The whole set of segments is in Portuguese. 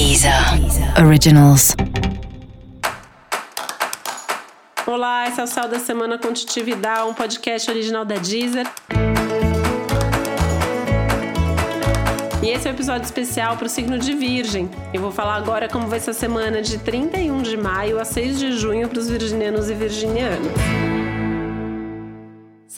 Deezer Originals. Olá, esse é o Céu da Semana Contitividade, um podcast original da Deezer. E esse é o um episódio especial para o signo de Virgem. Eu vou falar agora como vai ser a semana de 31 de maio a 6 de junho para os virginianos e virginianas.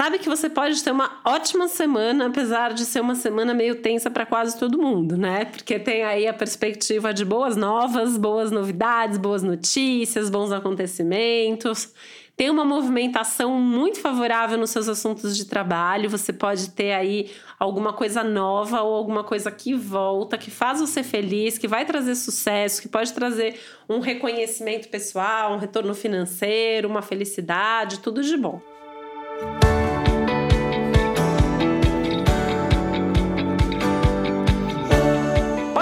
Sabe que você pode ter uma ótima semana, apesar de ser uma semana meio tensa para quase todo mundo, né? Porque tem aí a perspectiva de boas novas, boas novidades, boas notícias, bons acontecimentos. Tem uma movimentação muito favorável nos seus assuntos de trabalho. Você pode ter aí alguma coisa nova ou alguma coisa que volta, que faz você feliz, que vai trazer sucesso, que pode trazer um reconhecimento pessoal, um retorno financeiro, uma felicidade, tudo de bom.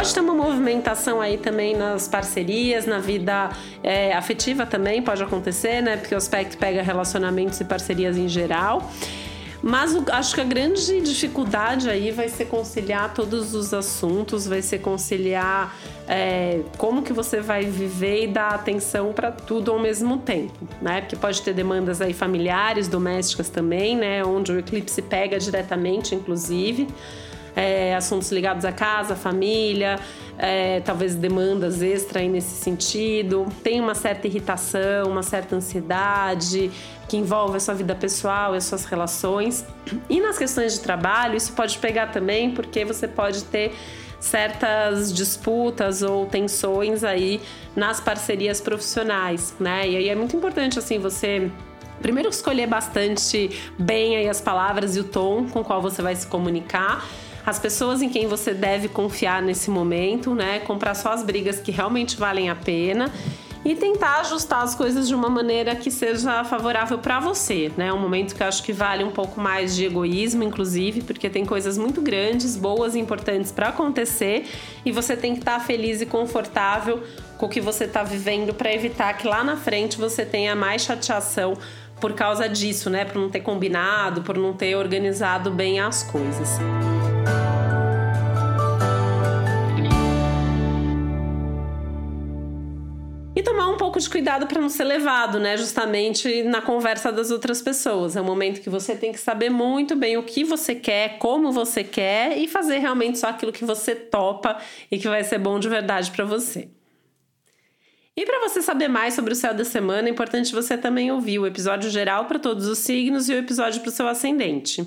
Pode ter uma movimentação aí também nas parcerias, na vida é, afetiva também pode acontecer, né? Porque o aspecto pega relacionamentos e parcerias em geral. Mas o, acho que a grande dificuldade aí vai ser conciliar todos os assuntos, vai ser conciliar é, como que você vai viver e dar atenção para tudo ao mesmo tempo, né? Porque pode ter demandas aí familiares, domésticas também, né? Onde o eclipse pega diretamente, inclusive é, assuntos ligados à casa, família, é, talvez demandas extra aí nesse sentido. Tem uma certa irritação, uma certa ansiedade que envolve a sua vida pessoal e as suas relações. E nas questões de trabalho, isso pode pegar também, porque você pode ter certas disputas ou tensões aí nas parcerias profissionais, né? E aí é muito importante assim você primeiro escolher bastante bem aí as palavras e o tom com qual você vai se comunicar as pessoas em quem você deve confiar nesse momento, né? Comprar só as brigas que realmente valem a pena e tentar ajustar as coisas de uma maneira que seja favorável para você, né? Um momento que eu acho que vale um pouco mais de egoísmo, inclusive, porque tem coisas muito grandes, boas e importantes para acontecer e você tem que estar tá feliz e confortável com o que você está vivendo para evitar que lá na frente você tenha mais chateação por causa disso, né? Por não ter combinado, por não ter organizado bem as coisas. Pouco de cuidado para não ser levado, né? Justamente na conversa das outras pessoas. É um momento que você tem que saber muito bem o que você quer, como você quer e fazer realmente só aquilo que você topa e que vai ser bom de verdade para você. E para você saber mais sobre o céu da semana, é importante você também ouvir o episódio geral para todos os signos e o episódio para o seu ascendente.